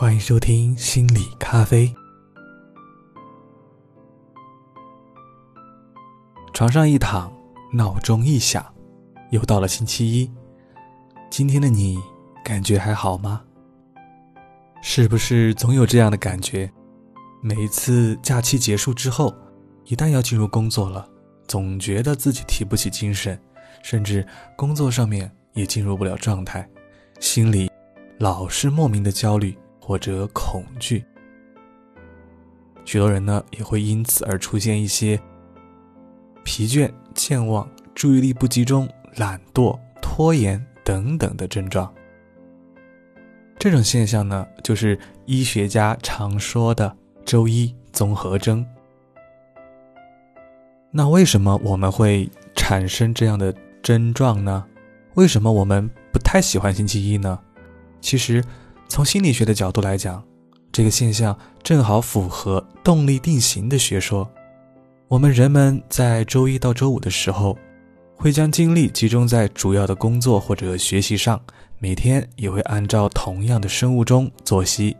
欢迎收听心理咖啡。床上一躺，闹钟一响，又到了星期一。今天的你感觉还好吗？是不是总有这样的感觉？每一次假期结束之后，一旦要进入工作了，总觉得自己提不起精神，甚至工作上面也进入不了状态，心里老是莫名的焦虑。或者恐惧，许多人呢也会因此而出现一些疲倦、健忘、注意力不集中、懒惰、拖延等等的症状。这种现象呢，就是医学家常说的“周一综合征”。那为什么我们会产生这样的症状呢？为什么我们不太喜欢星期一呢？其实。从心理学的角度来讲，这个现象正好符合动力定型的学说。我们人们在周一到周五的时候，会将精力集中在主要的工作或者学习上，每天也会按照同样的生物钟作息。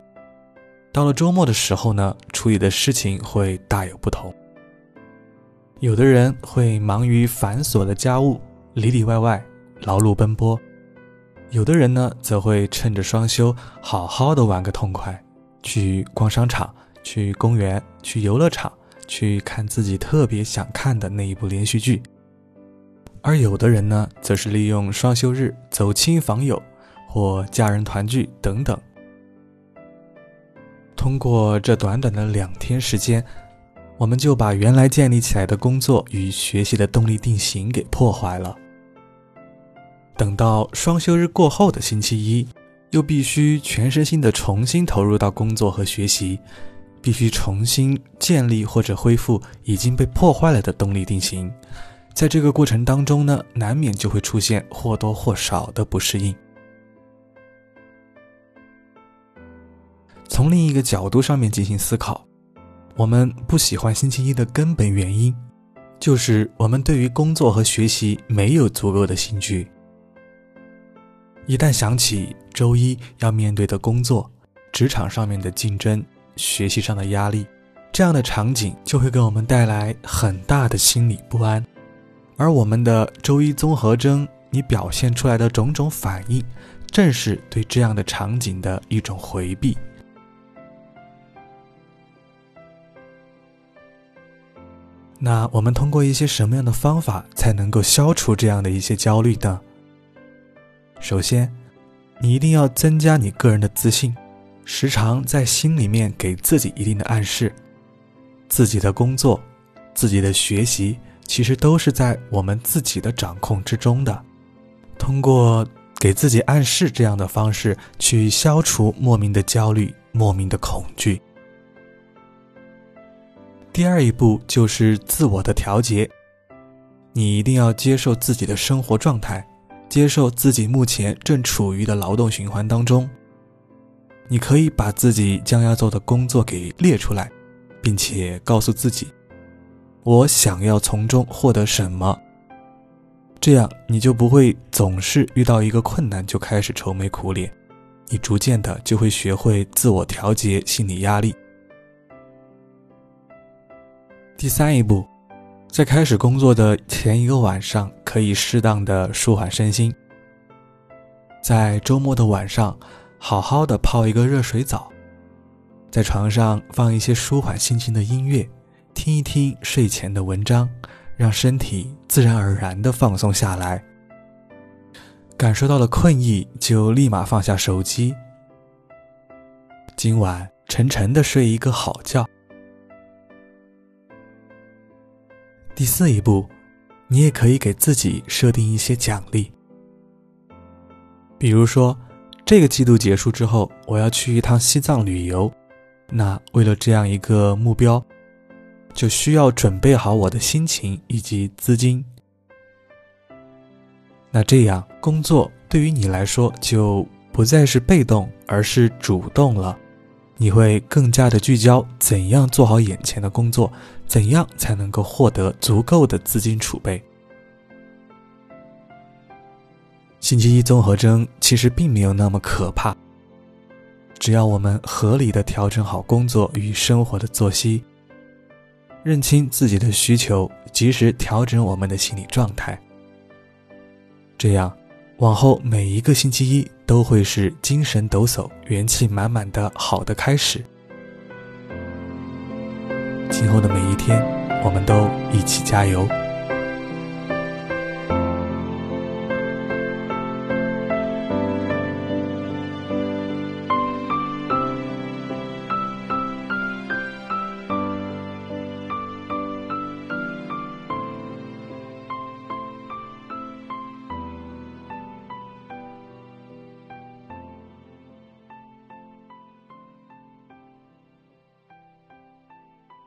到了周末的时候呢，处理的事情会大有不同。有的人会忙于繁琐的家务，里里外外劳碌奔波。有的人呢，则会趁着双休，好好的玩个痛快，去逛商场，去公园，去游乐场，去看自己特别想看的那一部连续剧。而有的人呢，则是利用双休日走亲访友，或家人团聚等等。通过这短短的两天时间，我们就把原来建立起来的工作与学习的动力定型给破坏了。等到双休日过后的星期一，又必须全身心的重新投入到工作和学习，必须重新建立或者恢复已经被破坏了的动力定型。在这个过程当中呢，难免就会出现或多或少的不适应。从另一个角度上面进行思考，我们不喜欢星期一的根本原因，就是我们对于工作和学习没有足够的兴趣。一旦想起周一要面对的工作、职场上面的竞争、学习上的压力，这样的场景就会给我们带来很大的心理不安。而我们的周一综合征，你表现出来的种种反应，正是对这样的场景的一种回避。那我们通过一些什么样的方法才能够消除这样的一些焦虑呢？首先，你一定要增加你个人的自信，时常在心里面给自己一定的暗示：自己的工作、自己的学习，其实都是在我们自己的掌控之中的。通过给自己暗示这样的方式，去消除莫名的焦虑、莫名的恐惧。第二一步就是自我的调节，你一定要接受自己的生活状态。接受自己目前正处于的劳动循环当中，你可以把自己将要做的工作给列出来，并且告诉自己，我想要从中获得什么。这样你就不会总是遇到一个困难就开始愁眉苦脸，你逐渐的就会学会自我调节心理压力。第三一步。在开始工作的前一个晚上，可以适当的舒缓身心。在周末的晚上，好好的泡一个热水澡，在床上放一些舒缓心情的音乐，听一听睡前的文章，让身体自然而然的放松下来。感受到了困意，就立马放下手机。今晚沉沉的睡一个好觉。第四一步，你也可以给自己设定一些奖励，比如说，这个季度结束之后，我要去一趟西藏旅游，那为了这样一个目标，就需要准备好我的心情以及资金。那这样工作对于你来说就不再是被动，而是主动了。你会更加的聚焦，怎样做好眼前的工作，怎样才能够获得足够的资金储备。星期一综合征其实并没有那么可怕，只要我们合理的调整好工作与生活的作息，认清自己的需求，及时调整我们的心理状态，这样，往后每一个星期一都会是精神抖擞、元气满满的好的开始。今后的每一天，我们都一起加油。